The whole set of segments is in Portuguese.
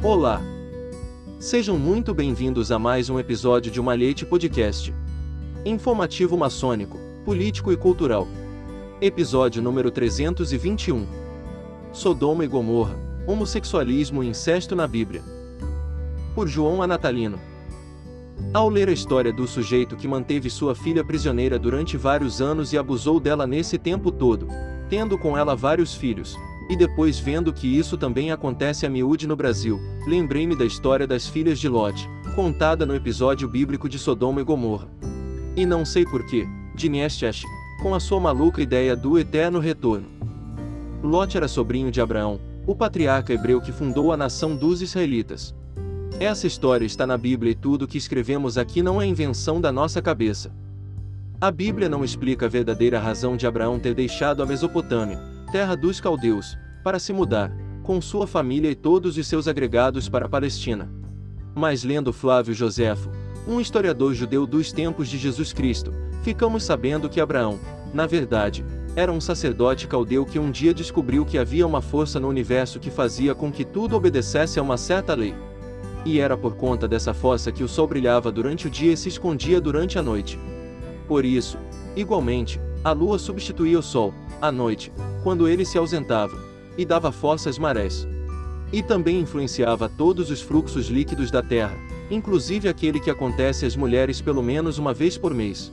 Olá! Sejam muito bem-vindos a mais um episódio de Malhete Podcast. Informativo maçônico, político e cultural. Episódio número 321. Sodoma e Gomorra, homossexualismo e incesto na Bíblia. Por João Anatalino. Ao ler a história do sujeito que manteve sua filha prisioneira durante vários anos e abusou dela nesse tempo todo, tendo com ela vários filhos, e depois vendo que isso também acontece a miúde no Brasil, lembrei-me da história das filhas de Lot, contada no episódio bíblico de Sodoma e Gomorra. E não sei porquê, Dinestiash, com a sua maluca ideia do eterno retorno. Lot era sobrinho de Abraão, o patriarca hebreu que fundou a nação dos israelitas. Essa história está na Bíblia e tudo o que escrevemos aqui não é invenção da nossa cabeça. A Bíblia não explica a verdadeira razão de Abraão ter deixado a Mesopotâmia, terra dos caldeus, para se mudar, com sua família e todos os seus agregados para a Palestina. Mas lendo Flávio Joséfo, um historiador judeu dos tempos de Jesus Cristo, ficamos sabendo que Abraão, na verdade, era um sacerdote caldeu que um dia descobriu que havia uma força no universo que fazia com que tudo obedecesse a uma certa lei. E era por conta dessa força que o sol brilhava durante o dia e se escondia durante a noite. Por isso, igualmente, a lua substituía o sol, à noite, quando ele se ausentava, e dava força às marés. E também influenciava todos os fluxos líquidos da Terra, inclusive aquele que acontece às mulheres pelo menos uma vez por mês.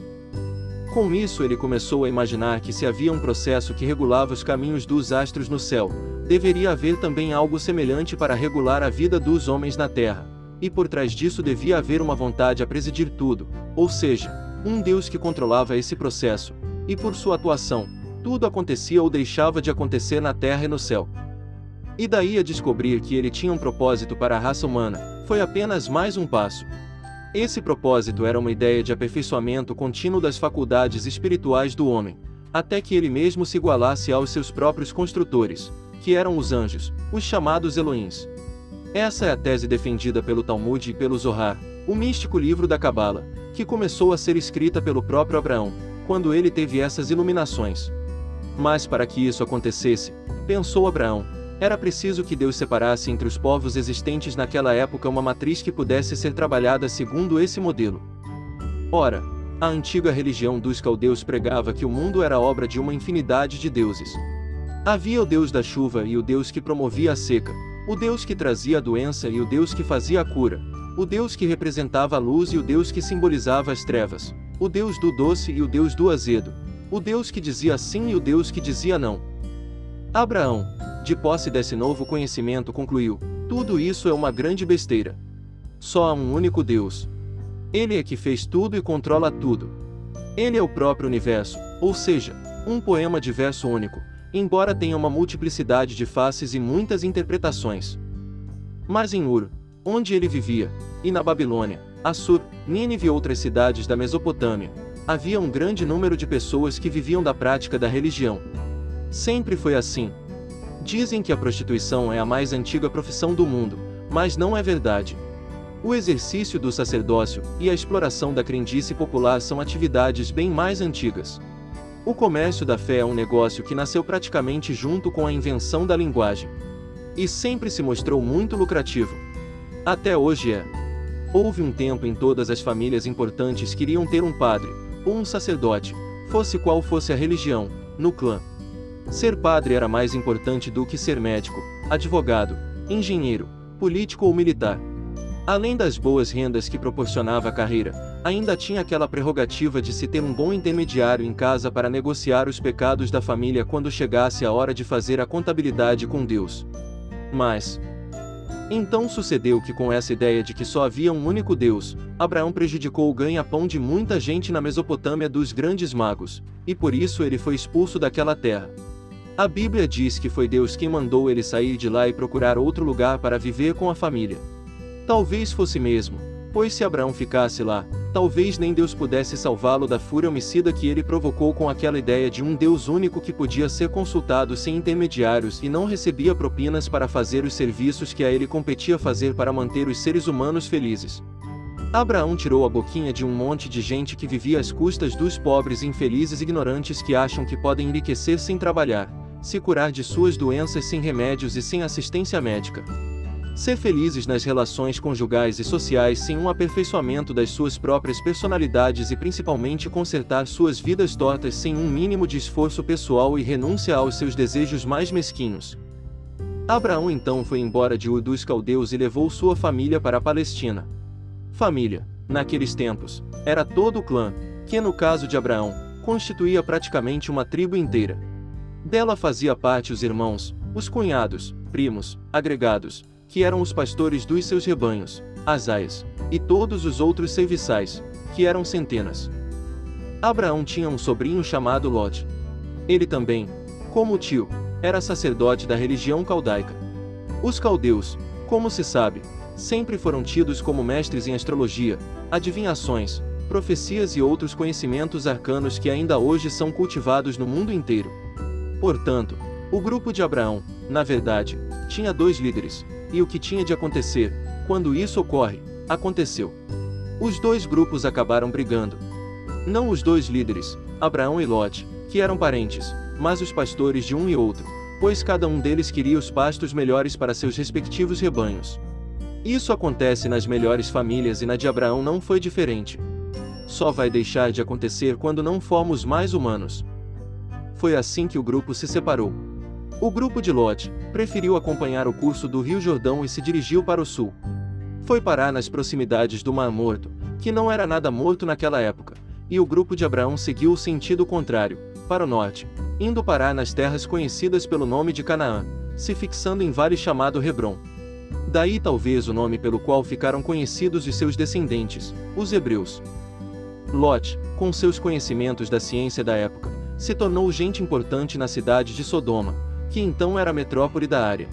Com isso, ele começou a imaginar que se havia um processo que regulava os caminhos dos astros no céu, deveria haver também algo semelhante para regular a vida dos homens na Terra. E por trás disso devia haver uma vontade a presidir tudo, ou seja, um Deus que controlava esse processo, e por sua atuação, tudo acontecia ou deixava de acontecer na terra e no céu. E daí a descobrir que ele tinha um propósito para a raça humana, foi apenas mais um passo. Esse propósito era uma ideia de aperfeiçoamento contínuo das faculdades espirituais do homem, até que ele mesmo se igualasse aos seus próprios construtores, que eram os anjos, os chamados Elohims. Essa é a tese defendida pelo Talmud e pelo Zohar, o místico livro da Cabala, que começou a ser escrita pelo próprio Abraão, quando ele teve essas iluminações. Mas para que isso acontecesse, pensou Abraão, era preciso que Deus separasse entre os povos existentes naquela época uma matriz que pudesse ser trabalhada segundo esse modelo. Ora, a antiga religião dos caldeus pregava que o mundo era obra de uma infinidade de deuses. Havia o Deus da chuva e o Deus que promovia a seca, o Deus que trazia a doença e o Deus que fazia a cura, o Deus que representava a luz e o Deus que simbolizava as trevas, o Deus do doce e o Deus do azedo, o Deus que dizia sim e o Deus que dizia não. Abraão, de posse desse novo conhecimento, concluiu: tudo isso é uma grande besteira. Só há um único Deus. Ele é que fez tudo e controla tudo. Ele é o próprio universo, ou seja, um poema de verso único, embora tenha uma multiplicidade de faces e muitas interpretações. Mas em Ur, onde ele vivia, e na Babilônia, Assur, Nínive e outras cidades da Mesopotâmia, havia um grande número de pessoas que viviam da prática da religião. Sempre foi assim. Dizem que a prostituição é a mais antiga profissão do mundo, mas não é verdade. O exercício do sacerdócio e a exploração da crendice popular são atividades bem mais antigas. O comércio da fé é um negócio que nasceu praticamente junto com a invenção da linguagem. E sempre se mostrou muito lucrativo. Até hoje é. Houve um tempo em todas as famílias importantes queriam ter um padre, ou um sacerdote, fosse qual fosse a religião, no clã. Ser padre era mais importante do que ser médico, advogado, engenheiro, político ou militar. Além das boas rendas que proporcionava a carreira, ainda tinha aquela prerrogativa de se ter um bom intermediário em casa para negociar os pecados da família quando chegasse a hora de fazer a contabilidade com Deus. Mas, então sucedeu que com essa ideia de que só havia um único Deus, Abraão prejudicou o ganha-pão de muita gente na Mesopotâmia dos grandes magos, e por isso ele foi expulso daquela terra. A Bíblia diz que foi Deus quem mandou ele sair de lá e procurar outro lugar para viver com a família. Talvez fosse mesmo, pois se Abraão ficasse lá, talvez nem Deus pudesse salvá-lo da fúria homicida que ele provocou com aquela ideia de um Deus único que podia ser consultado sem intermediários e não recebia propinas para fazer os serviços que a ele competia fazer para manter os seres humanos felizes. Abraão tirou a boquinha de um monte de gente que vivia às custas dos pobres infelizes ignorantes que acham que podem enriquecer sem trabalhar, se curar de suas doenças sem remédios e sem assistência médica. Ser felizes nas relações conjugais e sociais sem um aperfeiçoamento das suas próprias personalidades e principalmente consertar suas vidas tortas sem um mínimo de esforço pessoal e renúncia aos seus desejos mais mesquinhos. Abraão então foi embora de Ur dos Caldeus e levou sua família para a Palestina. Família, naqueles tempos, era todo o clã, que no caso de Abraão, constituía praticamente uma tribo inteira. Dela fazia parte os irmãos, os cunhados, primos, agregados, que eram os pastores dos seus rebanhos, as aias, e todos os outros serviçais, que eram centenas. Abraão tinha um sobrinho chamado Lot. Ele também, como tio, era sacerdote da religião caldaica. Os caldeus, como se sabe, sempre foram tidos como mestres em astrologia, adivinhações, profecias e outros conhecimentos arcanos que ainda hoje são cultivados no mundo inteiro. Portanto, o grupo de Abraão, na verdade, tinha dois líderes, e o que tinha de acontecer, quando isso ocorre, aconteceu. Os dois grupos acabaram brigando. Não os dois líderes, Abraão e Lot, que eram parentes, mas os pastores de um e outro, pois cada um deles queria os pastos melhores para seus respectivos rebanhos. Isso acontece nas melhores famílias e na de Abraão não foi diferente. Só vai deixar de acontecer quando não formos mais humanos. Foi assim que o grupo se separou. O grupo de Lot preferiu acompanhar o curso do Rio Jordão e se dirigiu para o sul. Foi parar nas proximidades do Mar Morto, que não era nada morto naquela época, e o grupo de Abraão seguiu o sentido contrário, para o norte, indo parar nas terras conhecidas pelo nome de Canaã, se fixando em vale chamado Hebron. Daí talvez o nome pelo qual ficaram conhecidos os seus descendentes, os hebreus. Lot, com seus conhecimentos da ciência da época, se tornou gente importante na cidade de Sodoma, que então era metrópole da área.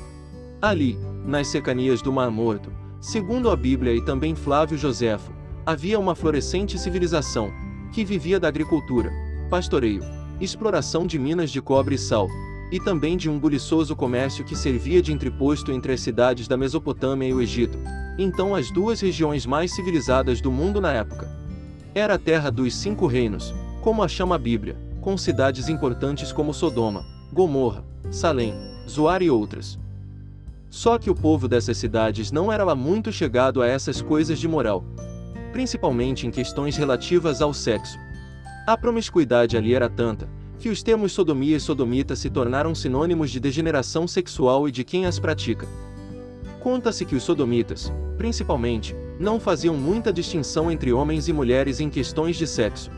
Ali, nas cercanias do Mar Morto, segundo a Bíblia e também Flávio Joséfo, havia uma florescente civilização, que vivia da agricultura, pastoreio, exploração de minas de cobre e sal, e também de um buliçoso comércio que servia de entreposto entre as cidades da Mesopotâmia e o Egito, então as duas regiões mais civilizadas do mundo na época. Era a terra dos cinco reinos, como a chama a Bíblia, com cidades importantes como Sodoma, Gomorra, Salém, Zoar e outras. Só que o povo dessas cidades não era lá muito chegado a essas coisas de moral. Principalmente em questões relativas ao sexo. A promiscuidade ali era tanta, que os termos sodomia e sodomita se tornaram sinônimos de degeneração sexual e de quem as pratica. Conta-se que os sodomitas, principalmente, não faziam muita distinção entre homens e mulheres em questões de sexo.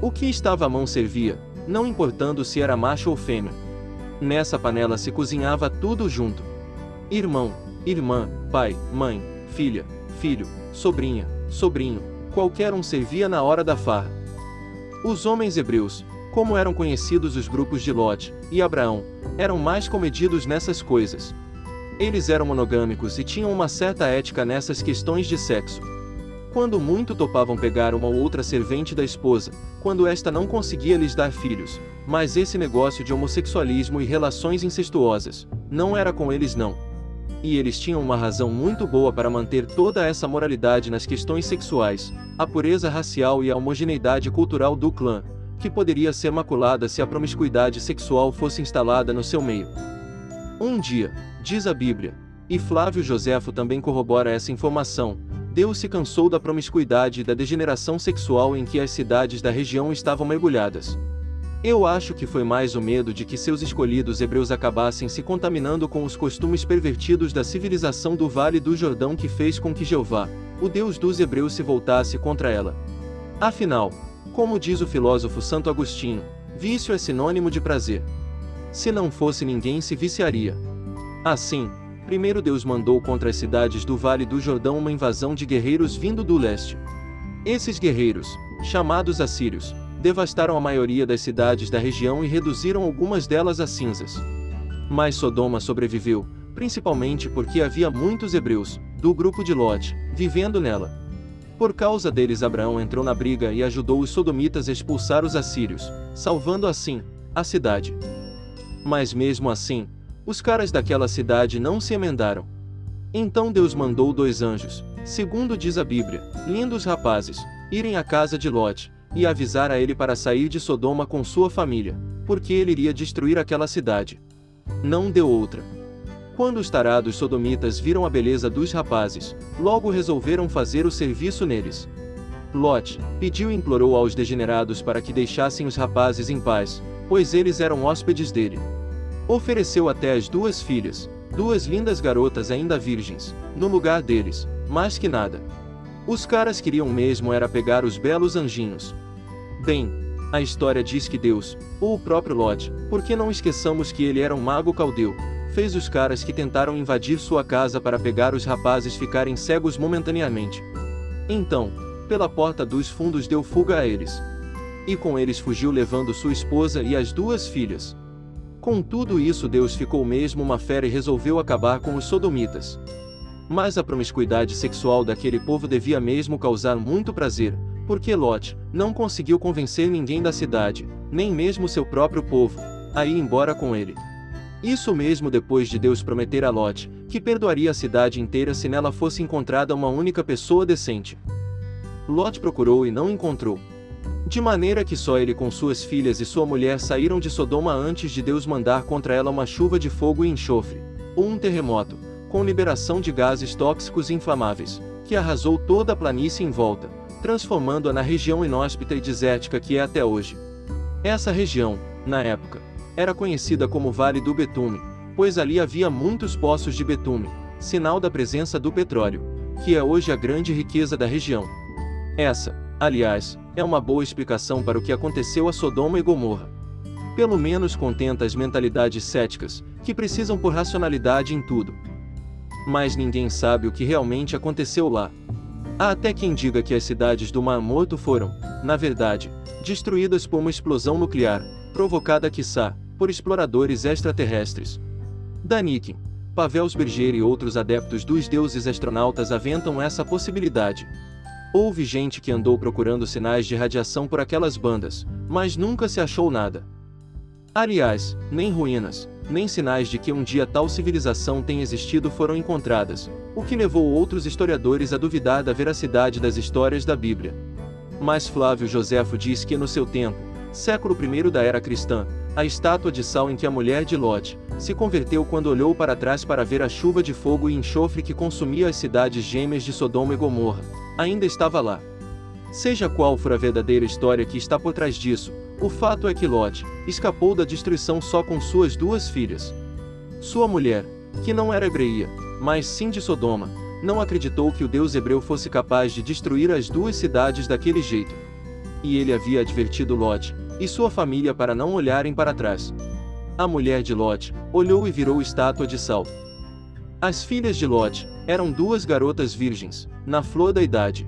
O que estava à mão servia, não importando se era macho ou fêmea. Nessa panela se cozinhava tudo junto. Irmão, irmã, pai, mãe, filha, filho, sobrinha, sobrinho, qualquer um servia na hora da farra. Os homens hebreus, como eram conhecidos os grupos de Lot e Abraão, eram mais comedidos nessas coisas. Eles eram monogâmicos e tinham uma certa ética nessas questões de sexo. Quando muito topavam pegar uma ou outra servente da esposa, quando esta não conseguia lhes dar filhos, mas esse negócio de homossexualismo e relações incestuosas, não era com eles não. E eles tinham uma razão muito boa para manter toda essa moralidade nas questões sexuais, a pureza racial e a homogeneidade cultural do clã, que poderia ser maculada se a promiscuidade sexual fosse instalada no seu meio. Um dia, diz a Bíblia, e Flávio Joséfo também corrobora essa informação, Deus se cansou da promiscuidade e da degeneração sexual em que as cidades da região estavam mergulhadas. Eu acho que foi mais o medo de que seus escolhidos hebreus acabassem se contaminando com os costumes pervertidos da civilização do Vale do Jordão que fez com que Jeová, o Deus dos hebreus, se voltasse contra ela. Afinal, como diz o filósofo Santo Agostinho, vício é sinônimo de prazer. Se não fosse ninguém se viciaria. Assim, Primeiro Deus mandou contra as cidades do Vale do Jordão uma invasão de guerreiros vindo do leste. Esses guerreiros, chamados assírios, devastaram a maioria das cidades da região e reduziram algumas delas a cinzas. Mas Sodoma sobreviveu, principalmente porque havia muitos hebreus, do grupo de Lot, vivendo nela. Por causa deles Abraão entrou na briga e ajudou os sodomitas a expulsar os assírios, salvando assim a cidade. Mas mesmo assim, os caras daquela cidade não se emendaram. Então Deus mandou dois anjos, segundo diz a Bíblia, lindos rapazes, irem à casa de Lot, e avisar a ele para sair de Sodoma com sua família, porque ele iria destruir aquela cidade. Não deu outra. Quando os tarados sodomitas viram a beleza dos rapazes, logo resolveram fazer o serviço neles. Lot pediu e implorou aos degenerados para que deixassem os rapazes em paz, pois eles eram hóspedes dele. Ofereceu até as duas filhas, duas lindas garotas ainda virgens, no lugar deles, mais que nada. Os caras queriam mesmo era pegar os belos anjinhos. Bem, a história diz que Deus, ou o próprio Lot, porque não esqueçamos que ele era um mago caldeu, fez os caras que tentaram invadir sua casa para pegar os rapazes ficarem cegos momentaneamente. Então, pela porta dos fundos deu fuga a eles. E com eles fugiu levando sua esposa e as duas filhas. Com tudo isso Deus ficou mesmo uma fera e resolveu acabar com os sodomitas. Mas a promiscuidade sexual daquele povo devia mesmo causar muito prazer, porque Lot não conseguiu convencer ninguém da cidade, nem mesmo seu próprio povo, a ir embora com ele. Isso mesmo depois de Deus prometer a Lot, que perdoaria a cidade inteira se nela fosse encontrada uma única pessoa decente. Lot procurou e não encontrou. De maneira que só ele com suas filhas e sua mulher saíram de Sodoma antes de Deus mandar contra ela uma chuva de fogo e enxofre, ou um terremoto, com liberação de gases tóxicos e inflamáveis, que arrasou toda a planície em volta, transformando-a na região inóspita e desértica que é até hoje. Essa região, na época, era conhecida como Vale do Betume, pois ali havia muitos poços de betume, sinal da presença do petróleo, que é hoje a grande riqueza da região. Essa, aliás, é uma boa explicação para o que aconteceu a Sodoma e Gomorra. Pelo menos contenta as mentalidades céticas, que precisam por racionalidade em tudo. Mas ninguém sabe o que realmente aconteceu lá. Há até quem diga que as cidades do Mar Morto foram, na verdade, destruídas por uma explosão nuclear, provocada quiçá, por exploradores extraterrestres. Daniken, Pavel Sberger e outros adeptos dos deuses astronautas aventam essa possibilidade. Houve gente que andou procurando sinais de radiação por aquelas bandas, mas nunca se achou nada. Aliás, nem ruínas, nem sinais de que um dia tal civilização tenha existido foram encontradas, o que levou outros historiadores a duvidar da veracidade das histórias da Bíblia. Mas Flávio Joséfo diz que no seu tempo, século I da era cristã, a estátua de sal em que a mulher de Lot se converteu quando olhou para trás para ver a chuva de fogo e enxofre que consumia as cidades gêmeas de Sodoma e Gomorra, ainda estava lá. Seja qual for a verdadeira história que está por trás disso, o fato é que Lot escapou da destruição só com suas duas filhas. Sua mulher, que não era hebreia, mas sim de Sodoma, não acreditou que o Deus hebreu fosse capaz de destruir as duas cidades daquele jeito. E ele havia advertido Lot, e sua família para não olharem para trás. A mulher de Lot olhou e virou estátua de sal. As filhas de Lot eram duas garotas virgens, na flor da idade.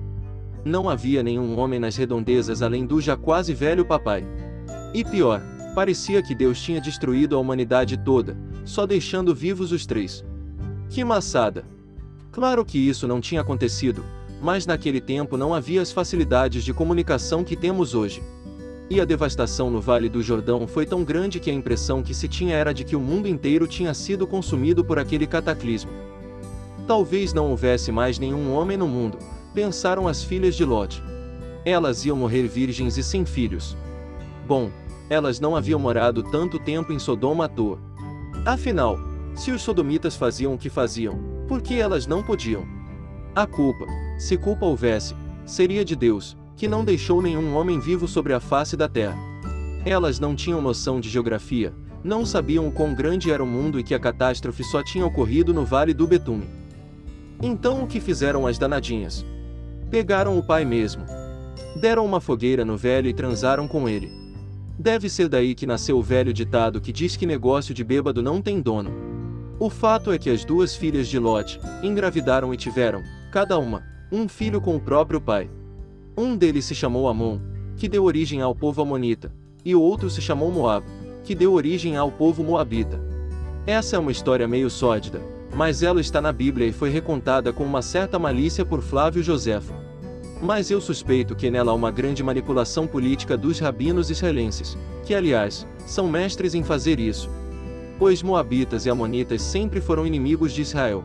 Não havia nenhum homem nas redondezas além do já quase velho papai. E pior, parecia que Deus tinha destruído a humanidade toda, só deixando vivos os três. Que maçada! Claro que isso não tinha acontecido, mas naquele tempo não havia as facilidades de comunicação que temos hoje. E a devastação no Vale do Jordão foi tão grande que a impressão que se tinha era de que o mundo inteiro tinha sido consumido por aquele cataclismo. Talvez não houvesse mais nenhum homem no mundo, pensaram as filhas de Lot. Elas iam morrer virgens e sem filhos. Bom, elas não haviam morado tanto tempo em Sodoma à toa. Afinal, se os sodomitas faziam o que faziam, por que elas não podiam? A culpa, se culpa houvesse, seria de Deus, que não deixou nenhum homem vivo sobre a face da terra. Elas não tinham noção de geografia, não sabiam o quão grande era o mundo e que a catástrofe só tinha ocorrido no Vale do Betume. Então o que fizeram as danadinhas? Pegaram o pai mesmo. Deram uma fogueira no velho e transaram com ele. Deve ser daí que nasceu o velho ditado que diz que negócio de bêbado não tem dono. O fato é que as duas filhas de Lot engravidaram e tiveram, cada uma, um filho com o próprio pai. Um deles se chamou Amon, que deu origem ao povo amonita, e o outro se chamou Moab, que deu origem ao povo moabita. Essa é uma história meio sórdida, mas ela está na Bíblia e foi recontada com uma certa malícia por Flávio Joséfo. Mas eu suspeito que nela há uma grande manipulação política dos rabinos israelenses, que aliás, são mestres em fazer isso. Pois Moabitas e Amonitas sempre foram inimigos de Israel.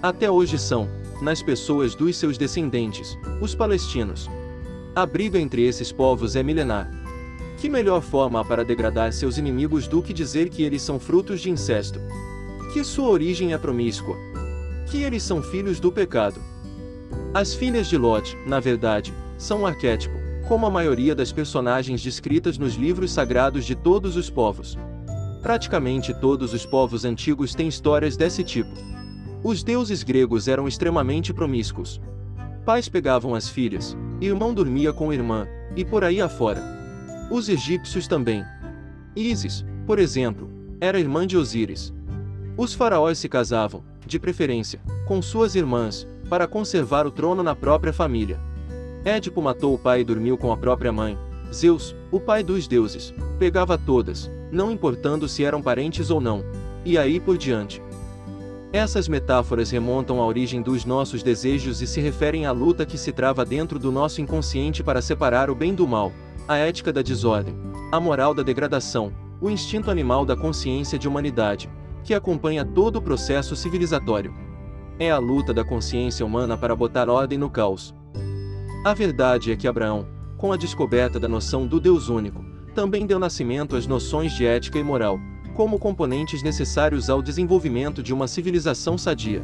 Até hoje são, nas pessoas dos seus descendentes, os palestinos. A briga entre esses povos é milenar. Que melhor forma há para degradar seus inimigos do que dizer que eles são frutos de incesto? Que sua origem é promíscua. Que eles são filhos do pecado. As filhas de Lot, na verdade, são um arquétipo, como a maioria das personagens descritas nos livros sagrados de todos os povos. Praticamente todos os povos antigos têm histórias desse tipo. Os deuses gregos eram extremamente promíscuos. Pais pegavam as filhas, irmão dormia com irmã, e por aí afora. Os egípcios também. Ísis, por exemplo, era irmã de Osíris. Os faraós se casavam, de preferência, com suas irmãs, para conservar o trono na própria família. Édipo matou o pai e dormiu com a própria mãe. Zeus, o pai dos deuses, pegava todas, não importando se eram parentes ou não. E aí por diante. Essas metáforas remontam à origem dos nossos desejos e se referem à luta que se trava dentro do nosso inconsciente para separar o bem do mal, a ética da desordem, a moral da degradação, o instinto animal da consciência de humanidade, que acompanha todo o processo civilizatório. É a luta da consciência humana para botar ordem no caos. A verdade é que Abraão, com a descoberta da noção do Deus único, também deu nascimento às noções de ética e moral, como componentes necessários ao desenvolvimento de uma civilização sadia.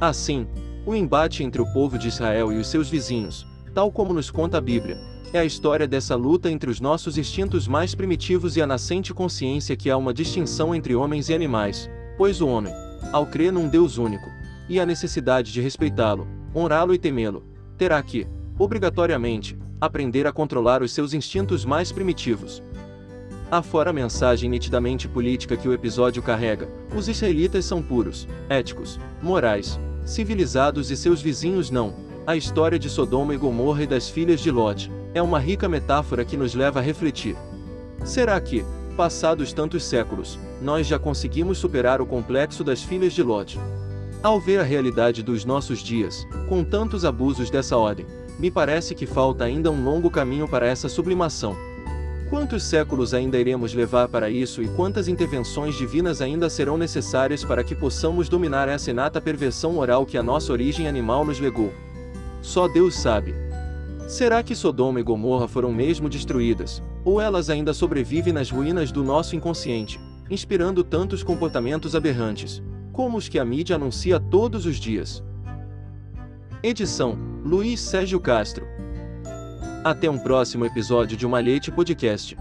Assim, o embate entre o povo de Israel e os seus vizinhos, tal como nos conta a Bíblia, é a história dessa luta entre os nossos instintos mais primitivos e a nascente consciência que há uma distinção entre homens e animais, pois o homem, ao crer num Deus único, e a necessidade de respeitá-lo, honrá-lo e temê-lo, terá que, obrigatoriamente, aprender a controlar os seus instintos mais primitivos. Afora a mensagem nitidamente política que o episódio carrega, os israelitas são puros, éticos, morais, civilizados e seus vizinhos não. A história de Sodoma e Gomorra e das filhas de Lot é uma rica metáfora que nos leva a refletir. Será que, passados tantos séculos, nós já conseguimos superar o complexo das filhas de Lot? Ao ver a realidade dos nossos dias, com tantos abusos dessa ordem, me parece que falta ainda um longo caminho para essa sublimação. Quantos séculos ainda iremos levar para isso e quantas intervenções divinas ainda serão necessárias para que possamos dominar essa inata perversão moral que a nossa origem animal nos legou? Só Deus sabe. Será que Sodoma e Gomorra foram mesmo destruídas, ou elas ainda sobrevivem nas ruínas do nosso inconsciente, inspirando tantos comportamentos aberrantes, como os que a mídia anuncia todos os dias? Edição: Luiz Sérgio Castro. Até um próximo episódio de Uma Leite Podcast.